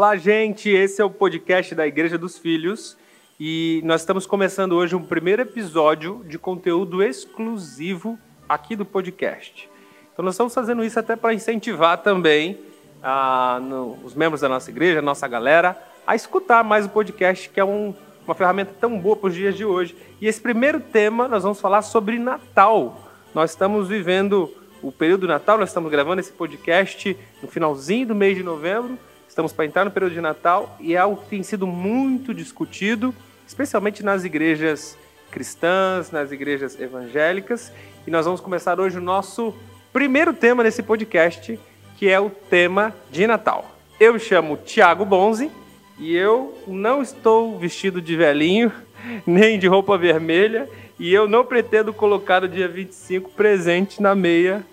Olá, gente. Esse é o podcast da Igreja dos Filhos e nós estamos começando hoje um primeiro episódio de conteúdo exclusivo aqui do podcast. Então, nós estamos fazendo isso até para incentivar também ah, no, os membros da nossa igreja, a nossa galera, a escutar mais o podcast, que é um, uma ferramenta tão boa para os dias de hoje. E esse primeiro tema nós vamos falar sobre Natal. Nós estamos vivendo o período do Natal, nós estamos gravando esse podcast no finalzinho do mês de novembro Estamos para entrar no período de Natal e é algo que tem sido muito discutido, especialmente nas igrejas cristãs, nas igrejas evangélicas. E nós vamos começar hoje o nosso primeiro tema nesse podcast, que é o tema de Natal. Eu me chamo Tiago Bonzi e eu não estou vestido de velhinho, nem de roupa vermelha, e eu não pretendo colocar o dia 25 presente na meia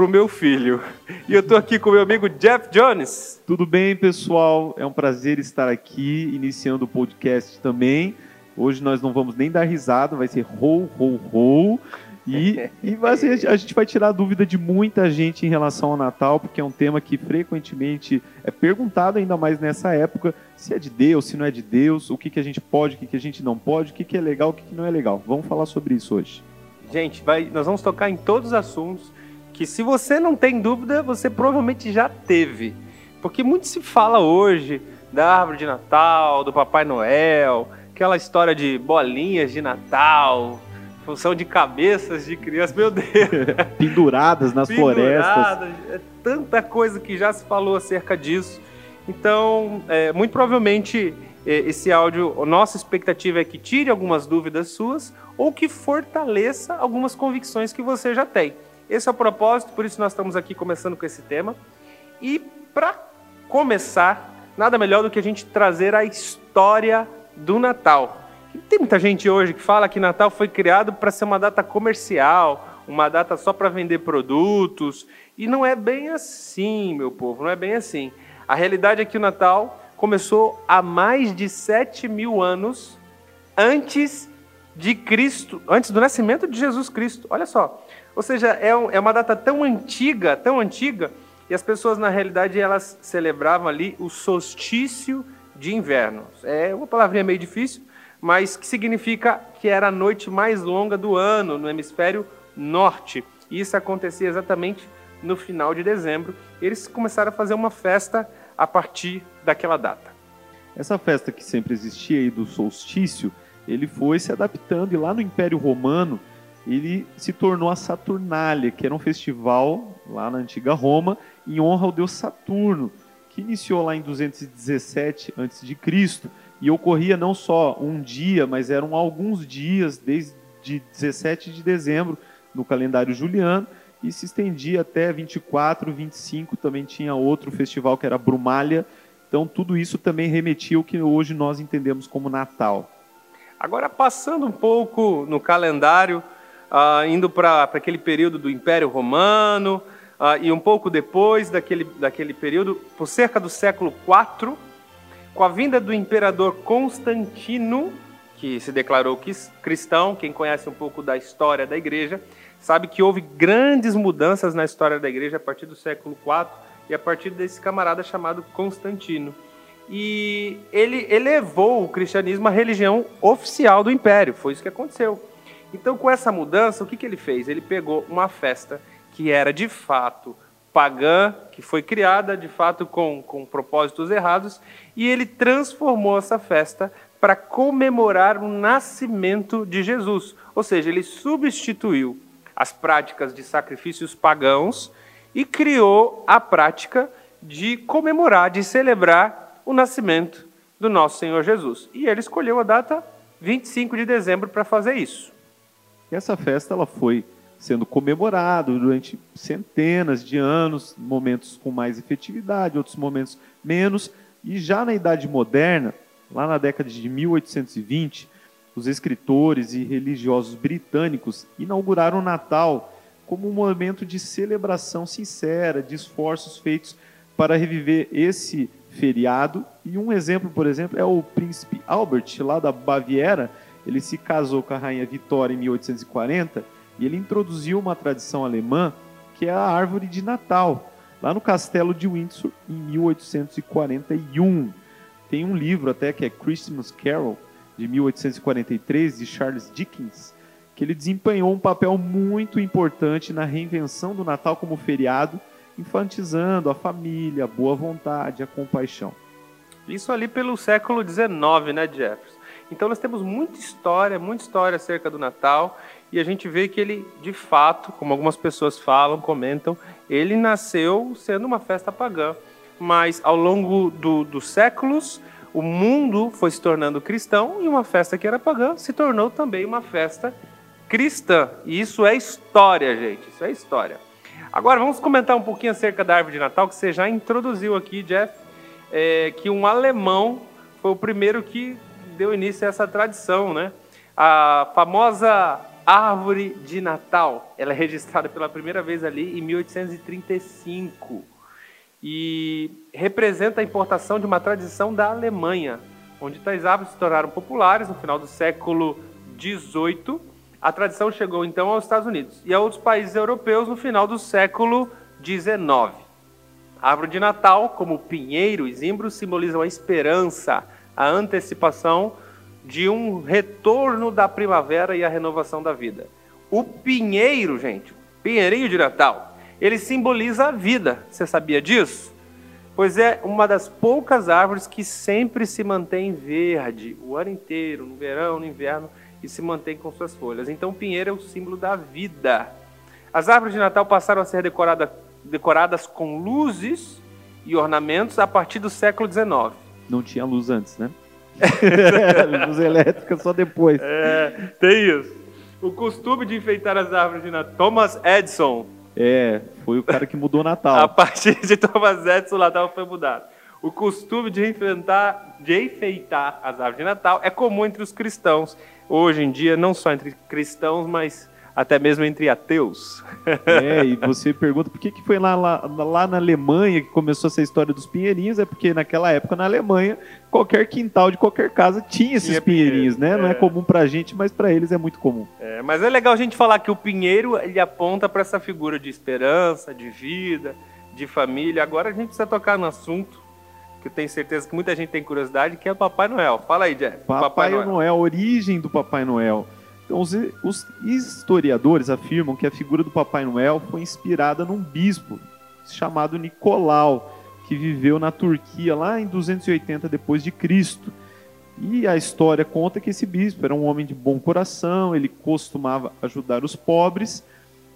pro meu filho. E eu tô aqui com meu amigo Jeff Jones. Tudo bem, pessoal? É um prazer estar aqui, iniciando o podcast também. Hoje nós não vamos nem dar risada, vai ser rou, rou, rou. E, e ser, a gente vai tirar a dúvida de muita gente em relação ao Natal, porque é um tema que frequentemente é perguntado, ainda mais nessa época, se é de Deus, se não é de Deus, o que, que a gente pode, o que, que a gente não pode, o que, que é legal, o que, que não é legal. Vamos falar sobre isso hoje. Gente, vai, nós vamos tocar em todos os assuntos que se você não tem dúvida, você provavelmente já teve. Porque muito se fala hoje da árvore de Natal, do Papai Noel, aquela história de bolinhas de Natal, função de cabeças de crianças, meu Deus. Penduradas nas Penduradas, florestas. É tanta coisa que já se falou acerca disso. Então, é, muito provavelmente é, esse áudio, nossa expectativa é que tire algumas dúvidas suas ou que fortaleça algumas convicções que você já tem. Esse é o propósito, por isso nós estamos aqui começando com esse tema. E para começar, nada melhor do que a gente trazer a história do Natal. Tem muita gente hoje que fala que Natal foi criado para ser uma data comercial, uma data só para vender produtos. E não é bem assim, meu povo, não é bem assim. A realidade é que o Natal começou há mais de 7 mil anos antes de Cristo, antes do nascimento de Jesus Cristo. Olha só, ou seja, é, é uma data tão antiga, tão antiga, e as pessoas, na realidade, elas celebravam ali o solstício de inverno. É uma palavrinha meio difícil, mas que significa que era a noite mais longa do ano no hemisfério norte. E isso acontecia exatamente no final de dezembro. Eles começaram a fazer uma festa a partir daquela data. Essa festa que sempre existia aí do solstício, ele foi se adaptando e lá no Império Romano ele se tornou a Saturnália, que era um festival lá na antiga Roma em honra ao deus Saturno, que iniciou lá em 217 a.C. e ocorria não só um dia, mas eram alguns dias desde 17 de dezembro no calendário juliano e se estendia até 24, 25, também tinha outro festival que era Brumália. Então tudo isso também remetia ao que hoje nós entendemos como Natal. Agora passando um pouco no calendário, uh, indo para aquele período do Império Romano, uh, e um pouco depois daquele, daquele período, por cerca do século IV, com a vinda do imperador Constantino, que se declarou cristão, quem conhece um pouco da história da igreja, sabe que houve grandes mudanças na história da igreja a partir do século IV e a partir desse camarada chamado Constantino. E ele elevou o cristianismo à religião oficial do império, foi isso que aconteceu. Então, com essa mudança, o que, que ele fez? Ele pegou uma festa que era de fato pagã, que foi criada de fato com, com propósitos errados, e ele transformou essa festa para comemorar o nascimento de Jesus. Ou seja, ele substituiu as práticas de sacrifícios pagãos e criou a prática de comemorar, de celebrar o nascimento do nosso Senhor Jesus. E ele escolheu a data 25 de dezembro para fazer isso. E essa festa ela foi sendo comemorada durante centenas de anos, momentos com mais efetividade, outros momentos menos. E já na Idade Moderna, lá na década de 1820, os escritores e religiosos britânicos inauguraram o Natal como um momento de celebração sincera, de esforços feitos para reviver esse feriado. E um exemplo, por exemplo, é o príncipe Albert, lá da Baviera, ele se casou com a rainha Vitória em 1840 e ele introduziu uma tradição alemã que é a árvore de Natal. lá no castelo de Windsor em 1841. Tem um livro até que é Christmas Carol de 1843 de Charles Dickens, que ele desempenhou um papel muito importante na reinvenção do Natal como feriado, infantizando a família, a boa vontade, a compaixão. Isso ali pelo século XIX, né, Jefferson? Então nós temos muita história, muita história acerca do Natal, e a gente vê que ele, de fato, como algumas pessoas falam, comentam, ele nasceu sendo uma festa pagã. Mas ao longo do, dos séculos, o mundo foi se tornando cristão e uma festa que era pagã se tornou também uma festa cristã. E isso é história, gente. Isso é história. Agora vamos comentar um pouquinho acerca da árvore de Natal que você já introduziu aqui, Jeff, é, que um alemão foi o primeiro que deu início a essa tradição, né? A famosa árvore de Natal, ela é registrada pela primeira vez ali em 1835 e representa a importação de uma tradição da Alemanha, onde tais árvores se tornaram populares no final do século 18. A tradição chegou então aos Estados Unidos e a outros países europeus no final do século 19. A árvore de Natal, como pinheiro e zimbro, simbolizam a esperança, a antecipação de um retorno da primavera e a renovação da vida. O pinheiro, gente, pinheirinho de Natal, ele simboliza a vida. Você sabia disso? Pois é uma das poucas árvores que sempre se mantém verde o ano inteiro, no verão, no inverno, e se mantém com suas folhas. Então, o pinheiro é o símbolo da vida. As árvores de Natal passaram a ser decorada, decoradas com luzes e ornamentos a partir do século XIX não tinha luz antes, né? luz elétrica só depois. É, tem isso. O costume de enfeitar as árvores de Natal. Thomas Edison. É, foi o cara que mudou o Natal. A partir de Thomas Edison, o Natal foi mudado. O costume de enfeitar, de enfeitar as árvores de Natal é comum entre os cristãos. Hoje em dia, não só entre cristãos, mas até mesmo entre ateus. É, e você pergunta por que, que foi lá, lá, lá na Alemanha que começou essa história dos pinheirinhos, é porque naquela época na Alemanha, qualquer quintal de qualquer casa tinha esses tinha pinheirinhos, né? É. Não é comum pra gente, mas para eles é muito comum. É, mas é legal a gente falar que o pinheiro, ele aponta para essa figura de esperança, de vida, de família. Agora a gente precisa tocar no assunto que eu tenho certeza que muita gente tem curiosidade, que é o Papai Noel. Fala aí, Jeff. Papai, Papai Noel. Noel, origem do Papai Noel. Então, os, os historiadores afirmam que a figura do Papai Noel foi inspirada num bispo chamado Nicolau, que viveu na Turquia lá em 280 depois de Cristo. E a história conta que esse bispo era um homem de bom coração, ele costumava ajudar os pobres.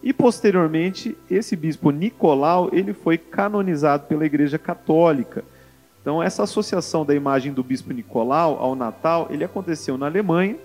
E posteriormente, esse bispo Nicolau, ele foi canonizado pela Igreja Católica. Então, essa associação da imagem do bispo Nicolau ao Natal, ele aconteceu na Alemanha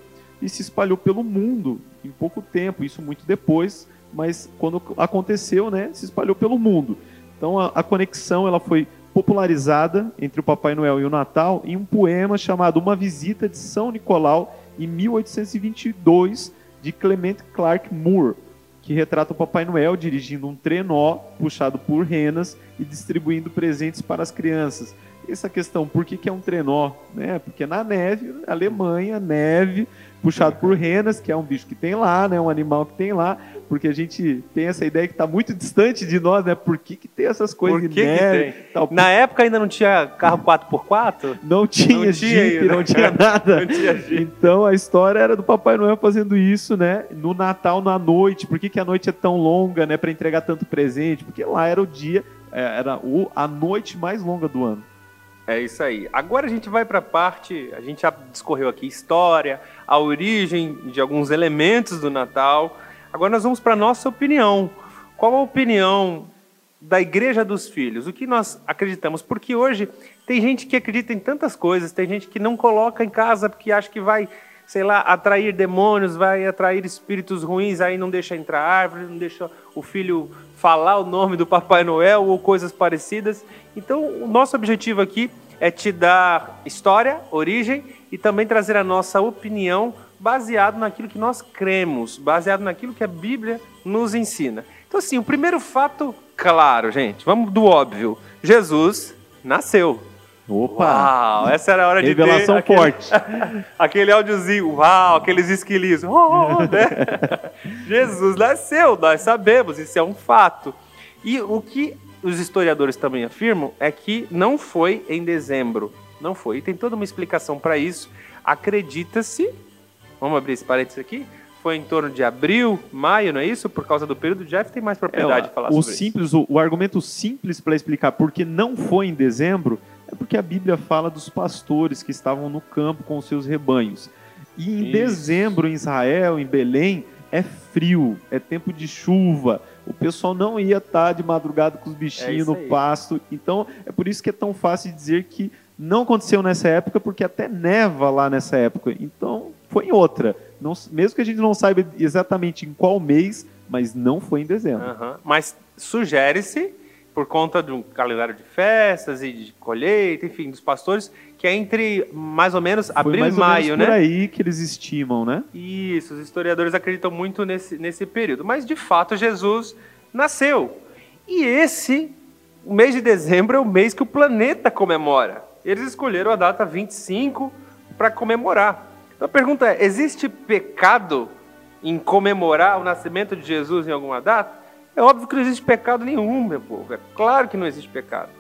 e se espalhou pelo mundo em pouco tempo, isso muito depois, mas quando aconteceu, né, se espalhou pelo mundo. Então a, a conexão ela foi popularizada entre o Papai Noel e o Natal em um poema chamado Uma Visita de São Nicolau em 1822 de Clement Clark Moore, que retrata o Papai Noel dirigindo um trenó puxado por renas e distribuindo presentes para as crianças essa questão, por que, que é um trenó? Né? Porque na neve, Alemanha, neve, puxado por renas, que é um bicho que tem lá, né? Um animal que tem lá, porque a gente tem essa ideia que está muito distante de nós, né? Por que, que tem essas coisas por que neve? Que tal? Na época ainda não tinha carro 4x4? Não tinha não Jeep, tinha, não tinha nada. não tinha Jeep. Então a história era do Papai Noel fazendo isso, né? No Natal, na noite. Por que, que a noite é tão longa, né? Para entregar tanto presente? Porque lá era o dia, é, era o, a noite mais longa do ano. É isso aí. Agora a gente vai para a parte, a gente já discorreu aqui história, a origem de alguns elementos do Natal. Agora nós vamos para a nossa opinião. Qual a opinião da Igreja dos Filhos? O que nós acreditamos? Porque hoje tem gente que acredita em tantas coisas, tem gente que não coloca em casa porque acha que vai, sei lá, atrair demônios, vai atrair espíritos ruins, aí não deixa entrar árvore, não deixa o filho falar o nome do Papai Noel ou coisas parecidas. Então, o nosso objetivo aqui é te dar história, origem e também trazer a nossa opinião baseado naquilo que nós cremos, baseado naquilo que a Bíblia nos ensina. Então, assim, o primeiro fato claro, gente, vamos do óbvio: Jesus nasceu. Opa! Uau, essa era a hora Revelação de ter forte. Aquele, aquele áudiozinho, uau, aqueles esquilinhos. Oh, né? Jesus nasceu, nós sabemos, isso é um fato. E o que os historiadores também afirmam é que não foi em dezembro. Não foi. E tem toda uma explicação para isso. Acredita-se, vamos abrir esse parênteses aqui, foi em torno de abril, maio, não é isso? Por causa do período. Jeff tem mais propriedade é, de falar o sobre simples, isso. O, o argumento simples para explicar por que não foi em dezembro é porque a Bíblia fala dos pastores que estavam no campo com os seus rebanhos. E em Isso. dezembro, em Israel, em Belém, é frio, é tempo de chuva. O pessoal não ia estar de madrugada com os bichinhos isso no pasto. Então, é por isso que é tão fácil dizer que não aconteceu nessa época, porque até neva lá nessa época. Então, foi em outra. Não- mesmo que a gente não saiba exatamente em qual mês, mas não foi em dezembro. Aham. Mas sugere-se, por conta de um calendário de festas e de colheita, enfim, dos pastores, que é entre mais ou menos abril e ou menos maio, por né? aí que eles estimam, né? Isso, os historiadores acreditam muito nesse, nesse período. Mas, de fato, Jesus nasceu. E esse, o mês de dezembro, é o mês que o planeta comemora. Eles escolheram a data 25 para comemorar. Então a pergunta é: existe pecado em comemorar o nascimento de Jesus em alguma data? É óbvio que não existe pecado nenhum, meu povo. É claro que não existe pecado.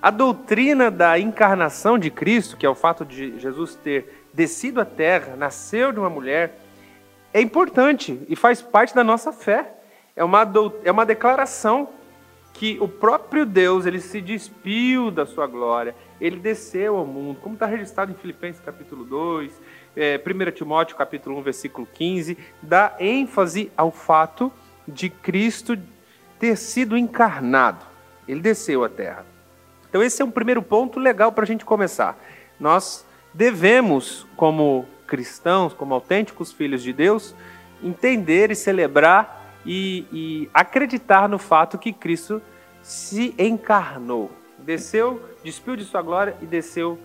A doutrina da encarnação de Cristo, que é o fato de Jesus ter descido à terra, nasceu de uma mulher, é importante e faz parte da nossa fé. É uma, é uma declaração que o próprio Deus ele se despiu da sua glória, ele desceu ao mundo, como está registrado em Filipenses capítulo 2, é, 1 Timóteo capítulo 1, versículo 15, dá ênfase ao fato de Cristo ter sido encarnado. Ele desceu à terra. Então, esse é um primeiro ponto legal para a gente começar. Nós devemos, como cristãos, como autênticos filhos de Deus, entender e celebrar e, e acreditar no fato que Cristo se encarnou. Desceu, despiu de sua glória e desceu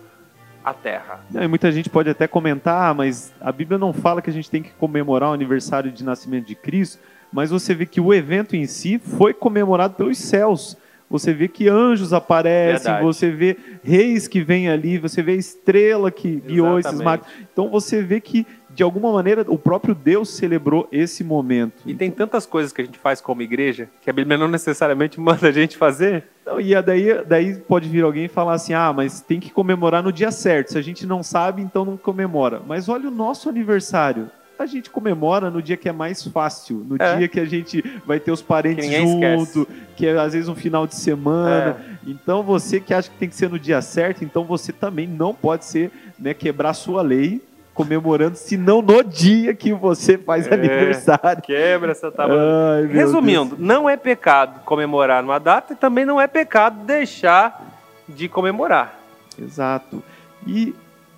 à terra. E muita gente pode até comentar, "Ah, mas a Bíblia não fala que a gente tem que comemorar o aniversário de nascimento de Cristo, mas você vê que o evento em si foi comemorado pelos céus. Você vê que anjos aparecem, Verdade. você vê reis que vêm ali, você vê a estrela que guiou esses magos. Então você vê que, de alguma maneira, o próprio Deus celebrou esse momento. E tem tantas coisas que a gente faz como igreja que a Bíblia não necessariamente manda a gente fazer. Então, e daí, daí pode vir alguém e falar assim: ah, mas tem que comemorar no dia certo. Se a gente não sabe, então não comemora. Mas olha o nosso aniversário. A gente comemora no dia que é mais fácil, no É. dia que a gente vai ter os parentes Que junto, que é às vezes um final de semana. Então você que acha que tem que ser no dia certo, então você também não pode ser, né, quebrar sua lei comemorando, senão no dia que você faz É. aniversário. Quebra essa tábua. Ai, Resumindo, não é pecado comemorar numa data e também não é pecado deixar de comemorar. Exato. E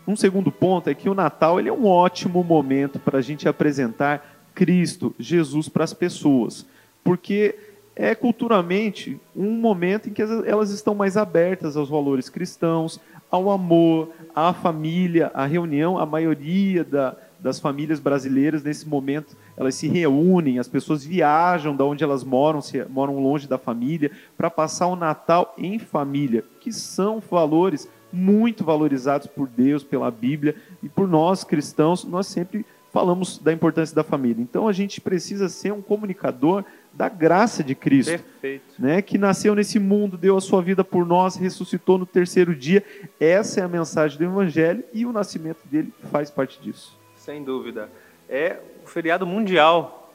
um segundo ponto é que o Natal ele é um ótimo momento para a gente apresentar Cristo, Jesus para as pessoas, porque é culturalmente um momento em que as- elas estão mais abertas aos valores cristãos, ao amor, à família, à reunião. A maioria da- das famílias brasileiras nesse momento elas se reúnem, as pessoas viajam da onde elas moram, se moram longe da família, para passar o Natal em família, que são valores muito valorizados por Deus, pela Bíblia e por nós cristãos. Nós sempre falamos da importância da família. Então a gente precisa ser um comunicador da graça de Cristo Perfeito. né, que nasceu nesse mundo, deu a sua vida por nós, ressuscitou no terceiro dia. Essa é a mensagem do Evangelho e o nascimento dele faz parte disso. Sem dúvida. É o feriado mundial.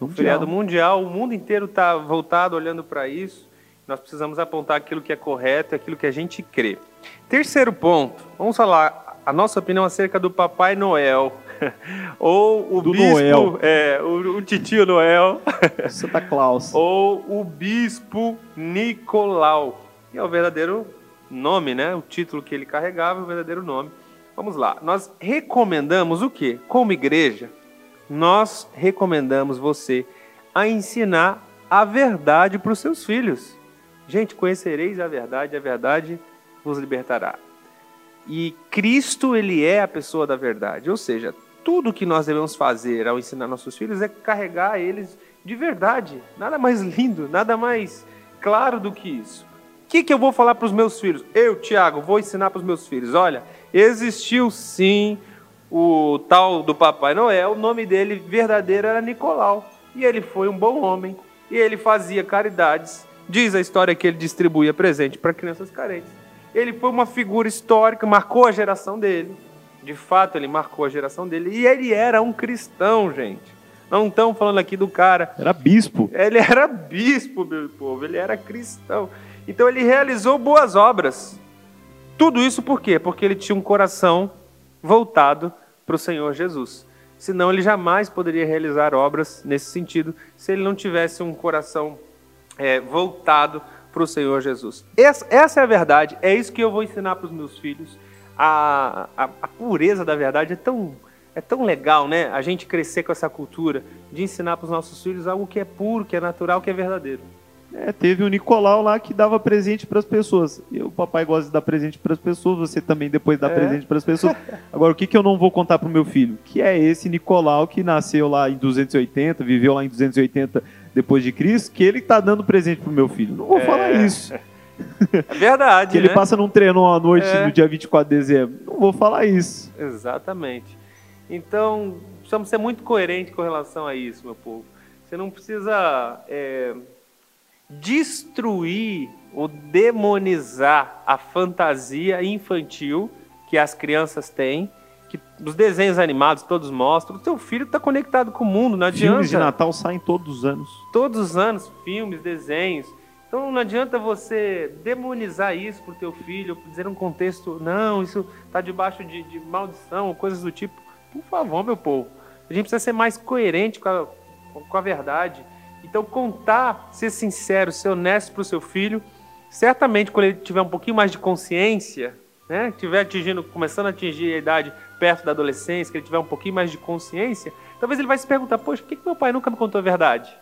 O feriado mundial, o mundo inteiro está voltado olhando para isso. Nós precisamos apontar aquilo que é correto, aquilo que a gente crê. Terceiro ponto, vamos falar a nossa opinião acerca do Papai Noel. ou o Do bispo, Noel. é, o, o titio Noel, Santa Claus. ou o bispo Nicolau, que é o verdadeiro nome, né? O título que ele carregava, o verdadeiro nome. Vamos lá. Nós recomendamos o quê? Como igreja, nós recomendamos você a ensinar a verdade para os seus filhos. Gente, conhecereis a verdade, a verdade vos libertará. E Cristo, ele é a pessoa da verdade. Ou seja, tudo que nós devemos fazer ao ensinar nossos filhos é carregar eles de verdade. Nada mais lindo, nada mais claro do que isso. O que, que eu vou falar para os meus filhos? Eu, Tiago, vou ensinar para os meus filhos. Olha, existiu sim o tal do Papai Noel, o nome dele verdadeiro era Nicolau. E ele foi um bom homem, e ele fazia caridades, diz a história que ele distribuía presente para crianças carentes. Ele foi uma figura histórica, marcou a geração dele. De fato, ele marcou a geração dele. E ele era um cristão, gente. Não estamos falando aqui do cara. Era bispo. Ele era bispo, meu povo. Ele era cristão. Então ele realizou boas obras. Tudo isso por quê? Porque ele tinha um coração voltado para o Senhor Jesus. Senão ele jamais poderia realizar obras nesse sentido, se ele não tivesse um coração é, voltado para o Senhor Jesus. Essa, essa, é a verdade, é isso que eu vou ensinar para os meus filhos. A, a, a, pureza da verdade é tão, é tão legal, né? A gente crescer com essa cultura de ensinar para os nossos filhos algo que é puro, que é natural, que é verdadeiro. É, teve o Nicolau lá que dava presente para as pessoas. E o papai gosta de dar presente para as pessoas, você também depois dá é. presente para as pessoas. Agora, o que, que eu não vou contar para o meu filho? Que é esse Nicolau que nasceu lá em 280, viveu lá em 280 depois de Cristo, que ele está dando presente para o meu filho. Não vou é. falar isso. É verdade. que né? ele passa num treino à noite é. no dia 24 de dezembro. Não vou falar isso. Exatamente. Então, precisamos ser muito coerentes com relação a isso, meu povo. Você não precisa é, destruir ou demonizar a fantasia infantil que as crianças têm, que os desenhos animados todos mostram. O teu filho está conectado com o mundo, não adianta. Filmes de Natal saem todos os anos. Todos os anos, filmes, desenhos. Então não adianta você demonizar isso para o teu filho, dizer um contexto, não, isso está debaixo de, de maldição, coisas do tipo. Por favor, meu povo. A gente precisa ser mais coerente com a, com a verdade. Então, contar, ser sincero, ser honesto para o seu filho, certamente quando ele tiver um pouquinho mais de consciência, né, tiver atingindo, começando a atingir a idade perto da adolescência, que ele tiver um pouquinho mais de consciência, talvez ele vai se perguntar: poxa, por que, que meu pai nunca me contou a verdade?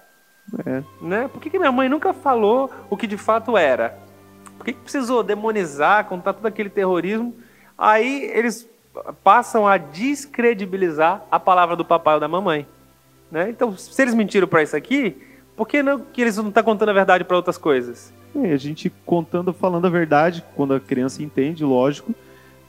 É. Né? Por que, que minha mãe nunca falou o que de fato era? Por que, que precisou demonizar, contar todo aquele terrorismo? Aí eles passam a descredibilizar a palavra do papai ou da mamãe. Né? Então, se eles mentiram para isso aqui, por que, não, que eles não estão tá contando a verdade para outras coisas? É, a gente contando, falando a verdade, quando a criança entende, lógico,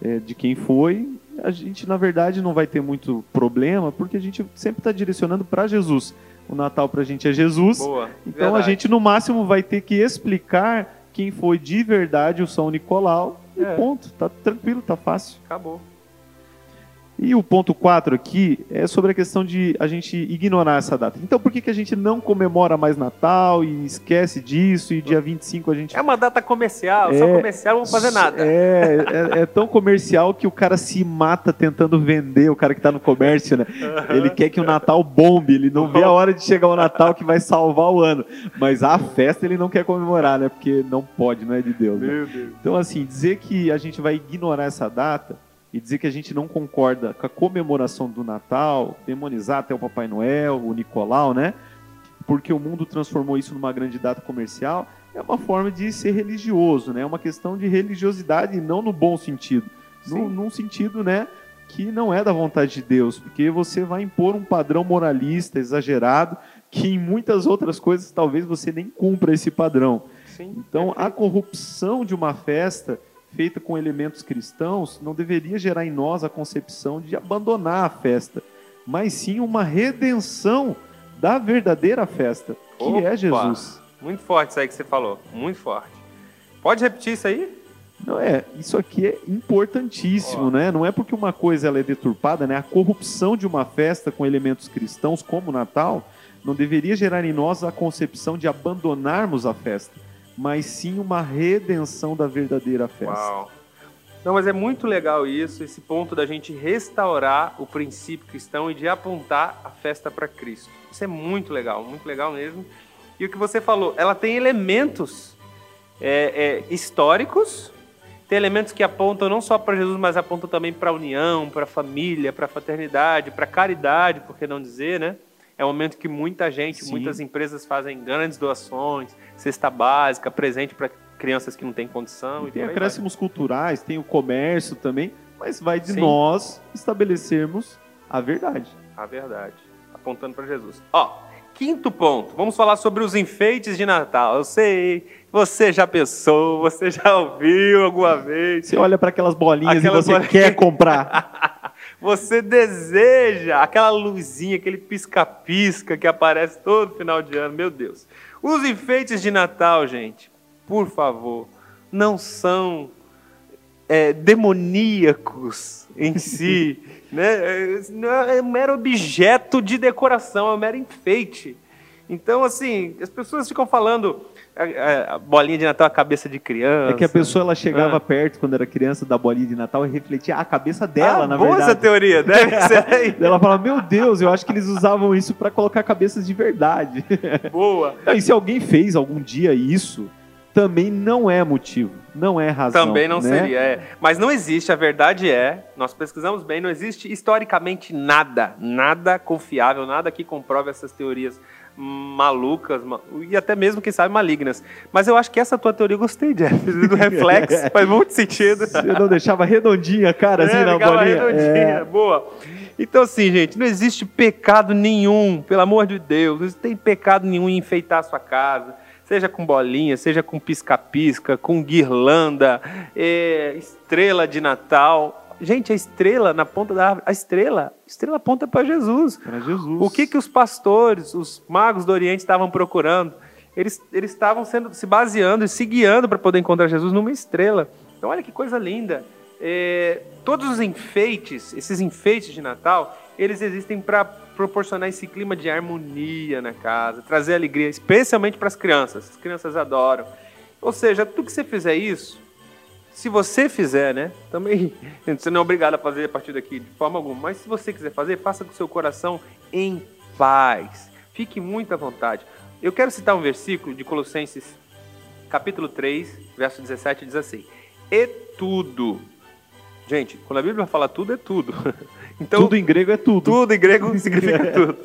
é, de quem foi, a gente, na verdade, não vai ter muito problema, porque a gente sempre está direcionando para Jesus. O Natal para a gente é Jesus. Boa, então verdade. a gente, no máximo, vai ter que explicar quem foi de verdade o São Nicolau. E é. ponto. Tá tranquilo, tá fácil. Acabou. E o ponto 4 aqui é sobre a questão de a gente ignorar essa data. Então, por que, que a gente não comemora mais Natal e esquece disso e dia 25 a gente. É uma data comercial, é, só comercial não fazer nada. É, é, é, tão comercial que o cara se mata tentando vender, o cara que está no comércio, né? Ele quer que o Natal bombe, ele não vê a hora de chegar o Natal que vai salvar o ano. Mas a festa ele não quer comemorar, né? Porque não pode, não é de Deus. Né? Deus. Então, assim, dizer que a gente vai ignorar essa data e dizer que a gente não concorda com a comemoração do Natal, demonizar até o Papai Noel, o Nicolau, né? Porque o mundo transformou isso numa grande data comercial, é uma forma de ser religioso, né? É uma questão de religiosidade, não no bom sentido. No, num sentido, né? Que não é da vontade de Deus, porque você vai impor um padrão moralista exagerado que em muitas outras coisas talvez você nem cumpra esse padrão. Sim, então, a corrupção de uma festa feita com elementos cristãos não deveria gerar em nós a concepção de abandonar a festa, mas sim uma redenção da verdadeira festa, que é Opa, é Jesus. Muito forte isso aí que você falou, muito forte. Pode repetir isso aí? Não é, isso aqui é importantíssimo, oh. né? Não é porque uma coisa ela é deturpada, né? A corrupção de uma festa com elementos cristãos como o Natal não deveria gerar em nós a concepção de abandonarmos a festa mas sim uma redenção da verdadeira festa. Uau. Não, mas é muito legal isso, esse ponto da gente restaurar o princípio cristão e de apontar a festa para Cristo. Isso é muito legal, muito legal mesmo. E o que você falou, ela tem elementos é, é, históricos, tem elementos que apontam não só para Jesus, mas apontam também para a união, para a família, para a fraternidade, para a caridade, por que não dizer, né? É um momento que muita gente, Sim. muitas empresas fazem grandes doações, cesta básica, presente para crianças que não têm condição. E tem acréscimos culturais, tem o comércio também, mas vai de Sim. nós estabelecermos a verdade. A verdade, apontando para Jesus. Ó, quinto ponto, vamos falar sobre os enfeites de Natal. Eu sei, você já pensou, você já ouviu alguma vez. Você olha para aquelas bolinhas aquelas e você bolinhas... quer comprar. Você deseja aquela luzinha, aquele pisca-pisca que aparece todo final de ano, meu Deus. Os enfeites de Natal, gente, por favor, não são é, demoníacos em si, né? É, é um mero objeto de decoração, é um mero enfeite. Então, assim, as pessoas ficam falando a, a bolinha de Natal, a cabeça de criança. É que a pessoa ela chegava ah. perto quando era criança da bolinha de Natal e refletia a cabeça dela, ah, na boa verdade. essa teoria, deve ser. ela fala: Meu Deus, eu acho que eles usavam isso para colocar cabeças de verdade. Boa. E se alguém fez algum dia isso, também não é motivo, não é razão. Também não né? seria, é. Mas não existe, a verdade é, nós pesquisamos bem, não existe historicamente nada, nada confiável, nada que comprove essas teorias malucas e até mesmo, quem sabe, malignas. Mas eu acho que essa tua teoria eu gostei, Jeff, do reflexo, faz muito sentido. Você não deixava redondinha, cara, é, assim, na bolinha. redondinha, é. boa. Então, assim, gente, não existe pecado nenhum, pelo amor de Deus, não tem pecado nenhum em enfeitar a sua casa, seja com bolinha, seja com pisca-pisca, com guirlanda, é, estrela de Natal, Gente, a estrela na ponta da árvore, a estrela, a estrela aponta para Jesus. Para Jesus. O que que os pastores, os magos do Oriente estavam procurando? Eles, eles estavam sendo, se baseando e se guiando para poder encontrar Jesus numa estrela. Então, olha que coisa linda. É, todos os enfeites, esses enfeites de Natal, eles existem para proporcionar esse clima de harmonia na casa, trazer alegria, especialmente para as crianças. As crianças adoram. Ou seja, tudo que você fizer isso, se você fizer, né? Também você não é obrigado a fazer a partir daqui de forma alguma, mas se você quiser fazer, faça com seu coração em paz. Fique muito à vontade. Eu quero citar um versículo de Colossenses, capítulo 3, verso 17, diz assim: E tudo. Gente, quando a Bíblia fala tudo, é tudo. Então, tudo em grego é tudo. Tudo em grego significa tudo.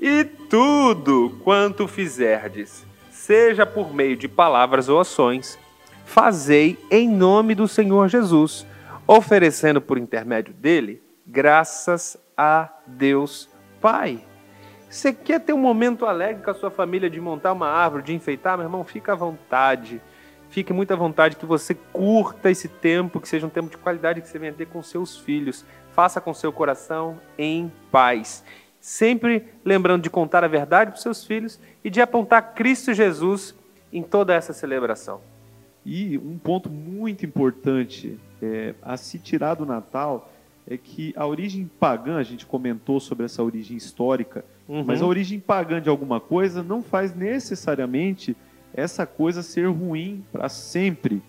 E tudo quanto fizerdes, seja por meio de palavras ou ações, fazei em nome do Senhor Jesus, oferecendo por intermédio dele graças a Deus Pai. Você quer ter um momento alegre com a sua família de montar uma árvore, de enfeitar, meu irmão? Fica à vontade. Fique muito à vontade que você curta esse tempo, que seja um tempo de qualidade que você venha ter com seus filhos. Faça com seu coração em paz. Sempre lembrando de contar a verdade para seus filhos e de apontar Cristo Jesus em toda essa celebração. E um ponto muito importante é, a se tirar do Natal é que a origem pagã, a gente comentou sobre essa origem histórica, uhum. mas a origem pagã de alguma coisa não faz necessariamente essa coisa ser ruim para sempre.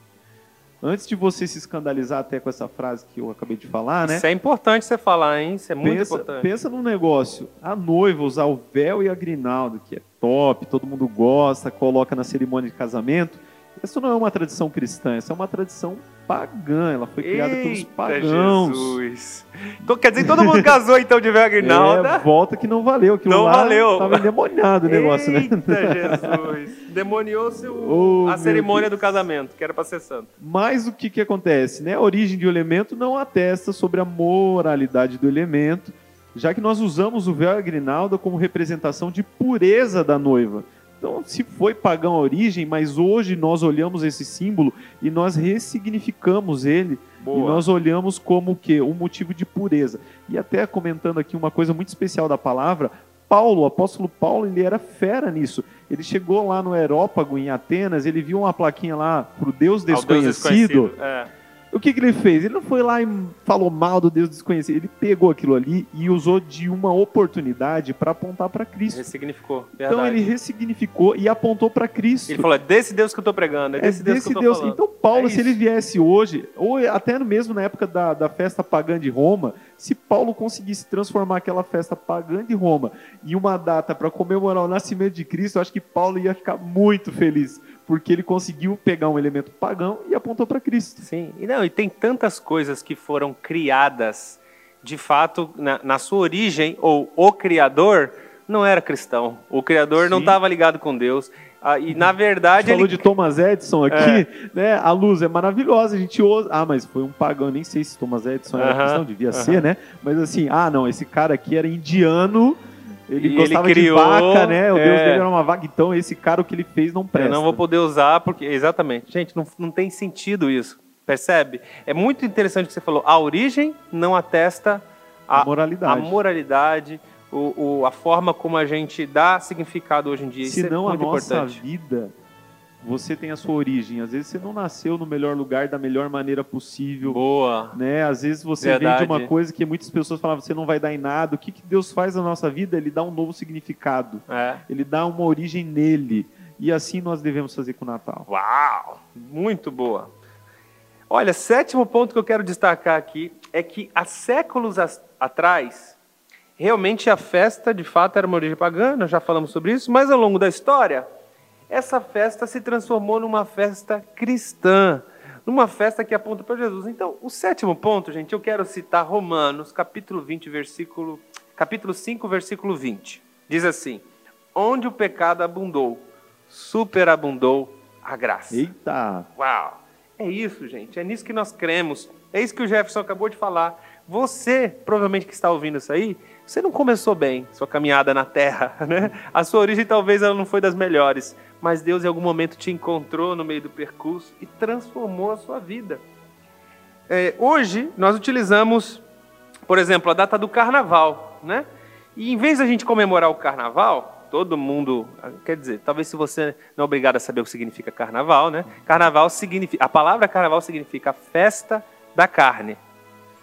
Antes de você se escandalizar até com essa frase que eu acabei de falar, né? Isso é importante você falar, hein? Isso é muito pensa, importante. Pensa num negócio, a noiva usar o véu e a grinalda, que é top, todo mundo gosta, coloca na cerimônia de casamento, isso não é uma tradição cristã, essa é uma tradição pagã. Ela foi criada Eita pelos pagãos. Jesus. Então, quer dizer, todo mundo casou então de Wagner É, volta que não valeu. Aquilo não lá valeu. Tava endemoniado o negócio, Eita, né? Jesus. Demoniou-se oh, a cerimônia do casamento, que era para ser santo. Mas o que, que acontece? Né? A origem do elemento não atesta sobre a moralidade do elemento, já que nós usamos o véu e a grinalda como representação de pureza da noiva. Então, se foi pagão a origem, mas hoje nós olhamos esse símbolo e nós ressignificamos ele Boa. e nós olhamos como que um motivo de pureza. E até comentando aqui uma coisa muito especial da palavra, Paulo, o apóstolo Paulo, ele era fera nisso. Ele chegou lá no Aerópago, em Atenas, ele viu uma plaquinha lá para o Deus desconhecido. Deus desconhecido. É. O que, que ele fez? Ele não foi lá e falou mal do Deus desconhecido. Ele pegou aquilo ali e usou de uma oportunidade para apontar para Cristo. Ressignificou. Verdade. Então ele ressignificou e apontou para Cristo. Ele falou: é desse Deus que eu estou pregando, é desse, é Deus desse que eu Deus. Então Paulo, é se ele viesse hoje, ou até mesmo na época da, da festa pagã de Roma, se Paulo conseguisse transformar aquela festa pagã de Roma em uma data para comemorar o nascimento de Cristo, eu acho que Paulo ia ficar muito feliz porque ele conseguiu pegar um elemento pagão e apontou para Cristo. Sim, e não, e tem tantas coisas que foram criadas, de fato, na, na sua origem, ou o Criador não era cristão. O Criador Sim. não estava ligado com Deus. Ah, e na verdade. Você falou ele... de Thomas Edison aqui, é. né? A luz é maravilhosa, a gente usa. Ah, mas foi um pagão, nem sei se Thomas Edison era uh -huh, cristão, devia uh -huh. ser, né? Mas assim, ah, não, esse cara aqui era indiano ele e gostava ele criou, de vaca, né? O é... Deus dele era uma vaca. Então, esse cara, o que ele fez não presta. Eu não vou poder usar porque... Exatamente. Gente, não, não tem sentido isso. Percebe? É muito interessante o que você falou. A origem não atesta a, a moralidade. A moralidade o, o, a forma como a gente dá significado hoje em dia. Se não é a nossa importante. vida, você tem a sua origem. Às vezes você não nasceu no melhor lugar da melhor maneira possível. Boa. Né? Às vezes você Verdade. vem de uma coisa que muitas pessoas falavam, você não vai dar em nada. O que, que Deus faz na nossa vida? Ele dá um novo significado. É. Ele dá uma origem nele. E assim nós devemos fazer com o Natal. Uau! Muito boa. Olha, sétimo ponto que eu quero destacar aqui é que há séculos atrás, realmente a festa de fato era uma origem pagã, nós já falamos sobre isso, mas ao longo da história, essa festa se transformou numa festa cristã, numa festa que aponta para Jesus. Então, o sétimo ponto, gente, eu quero citar Romanos, capítulo 20, versículo capítulo 5, versículo 20. Diz assim: Onde o pecado abundou, superabundou a graça. Eita! Uau! É isso, gente. É nisso que nós cremos. É isso que o Jefferson acabou de falar. Você, provavelmente que está ouvindo isso aí, você não começou bem sua caminhada na Terra, né? A sua origem talvez ela não foi das melhores, mas Deus em algum momento te encontrou no meio do percurso e transformou a sua vida. É, hoje nós utilizamos, por exemplo, a data do Carnaval, né? E em vez da gente comemorar o Carnaval, todo mundo, quer dizer, talvez se você não é obrigado a saber o que significa Carnaval, né? Carnaval significa, a palavra Carnaval significa festa da carne.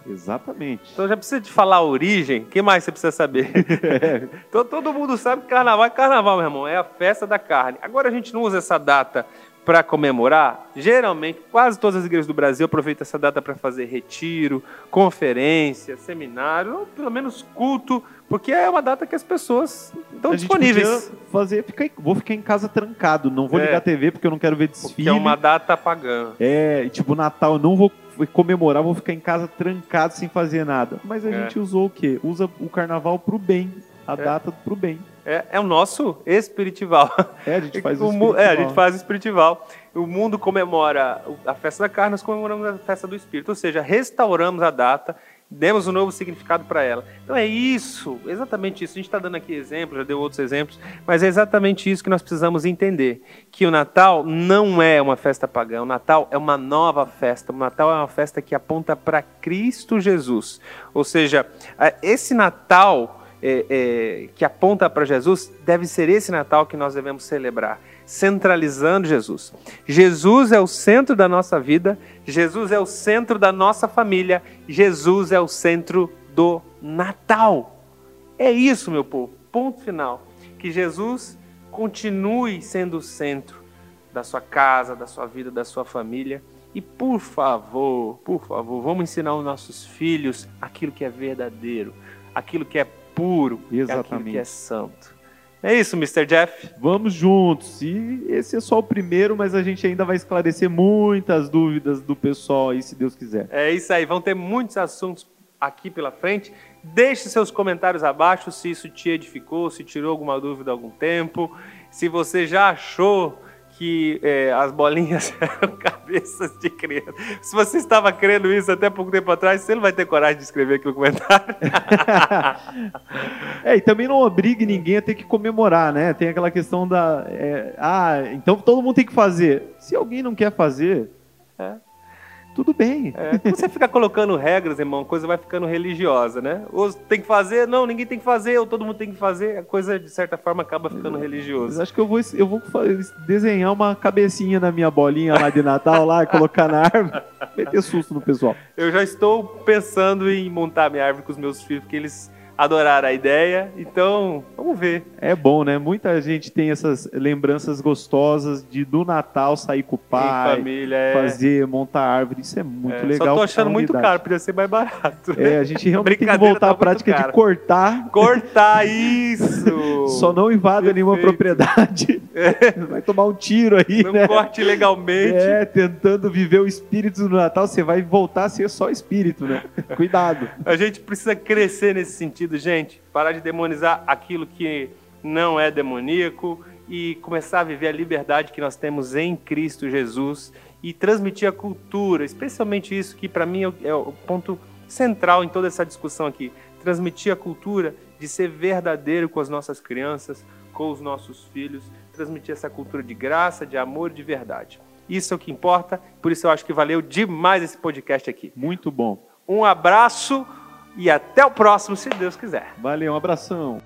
Exatamente. Então já precisa de falar a origem, o que mais você precisa saber? então todo mundo sabe que carnaval é carnaval, meu irmão, é a festa da carne. Agora a gente não usa essa data para comemorar. Geralmente, quase todas as igrejas do Brasil aproveitam essa data para fazer retiro, conferência, seminário, ou pelo menos culto, porque é uma data que as pessoas estão a disponíveis. fazer, ficar vou ficar em casa trancado, não vou É. ligar a TV porque eu não quero ver desfile. é uma data pagã. É, tipo, Natal, eu não vou comemorar, vou ficar em casa trancado sem fazer nada. Mas a É. gente usou o quê? Usa o carnaval pro bem, a É. data pro bem. É, é o nosso espiritual. É, a gente faz o o mu- É, a espiritual. gente faz o espiritual. O mundo comemora a festa da carne, nós comemoramos a festa do espírito. Ou seja, restauramos a data, demos um novo significado para ela. Então é isso, exatamente isso. A gente está dando aqui exemplos, já deu outros exemplos, mas é exatamente isso que nós precisamos entender: que o Natal não é uma festa pagã, o Natal é uma nova festa. O Natal é uma festa que aponta para Cristo Jesus. Ou seja, esse Natal é, é, que aponta para Jesus, deve ser esse Natal que nós devemos celebrar, centralizando Jesus. Jesus é o centro da nossa vida, Jesus é o centro da nossa família, Jesus é o centro do Natal. É isso, meu povo. Ponto final. Que Jesus continue sendo o centro da sua casa, da sua vida, da sua família. E por favor, por favor, vamos ensinar os nossos filhos aquilo que é verdadeiro, aquilo que é puro, aquilo Exatamente. que é santo. É isso, Mr. Jeff. Vamos juntos. E esse é só o primeiro, mas a gente ainda vai esclarecer muitas dúvidas do pessoal aí, se Deus quiser. É isso aí, vão ter muitos assuntos aqui pela frente. Deixe seus comentários abaixo se isso te edificou, se tirou alguma dúvida há algum tempo, se você já achou que é, as bolinhas eram cabeças de criança. Se você estava crendo isso até pouco tempo atrás, você não vai ter coragem de escrever aqui no comentário. É, e também não obrigue ninguém a ter que comemorar, né? Tem aquela questão da. é, ah, então todo mundo tem que fazer. Se alguém não quer fazer, É. tudo bem. É, você fica colocando regras, irmão, a coisa vai ficando religiosa, né? Ou tem que fazer, não, ninguém tem que fazer, ou todo mundo tem que fazer, a coisa de certa forma acaba ficando religiosa. acho que eu vou, eu vou desenhar uma cabecinha na minha bolinha lá de Natal, lá, colocar na árvore, meter susto no pessoal. Eu já estou pensando em montar minha árvore com os meus filhos, porque eles adoraram a ideia. Então, vamos ver. É bom, né? Muita gente tem essas lembranças gostosas de do Natal sair com o em pai, família, é. fazer, montar árvore. Isso é muito é. legal. Só tô achando muito caro, podia ser mais barato. né? É, a gente realmente tem que Brincadeira voltar tá à prática de cortar. Cortar isso! Só não invada nenhuma Perfeito. propriedade. Vai tomar um tiro aí, Não né? corte legalmente. É, tentando viver o espírito do Natal, você vai voltar a ser só espírito, né? Cuidado. A gente precisa crescer nesse sentido, gente. Parar de demonizar aquilo que não é demoníaco e começar a viver a liberdade que nós temos em Cristo Jesus e transmitir a cultura, especialmente isso que para mim é o- é o ponto central em toda essa discussão aqui, transmitir a cultura de ser verdadeiro com as nossas crianças, com os nossos filhos, transmitir essa cultura de graça, de amor, de verdade. Isso é o que importa, por isso eu acho que valeu demais esse podcast aqui. Muito bom. Um abraço e até o próximo, se Deus quiser. Valeu, um abração.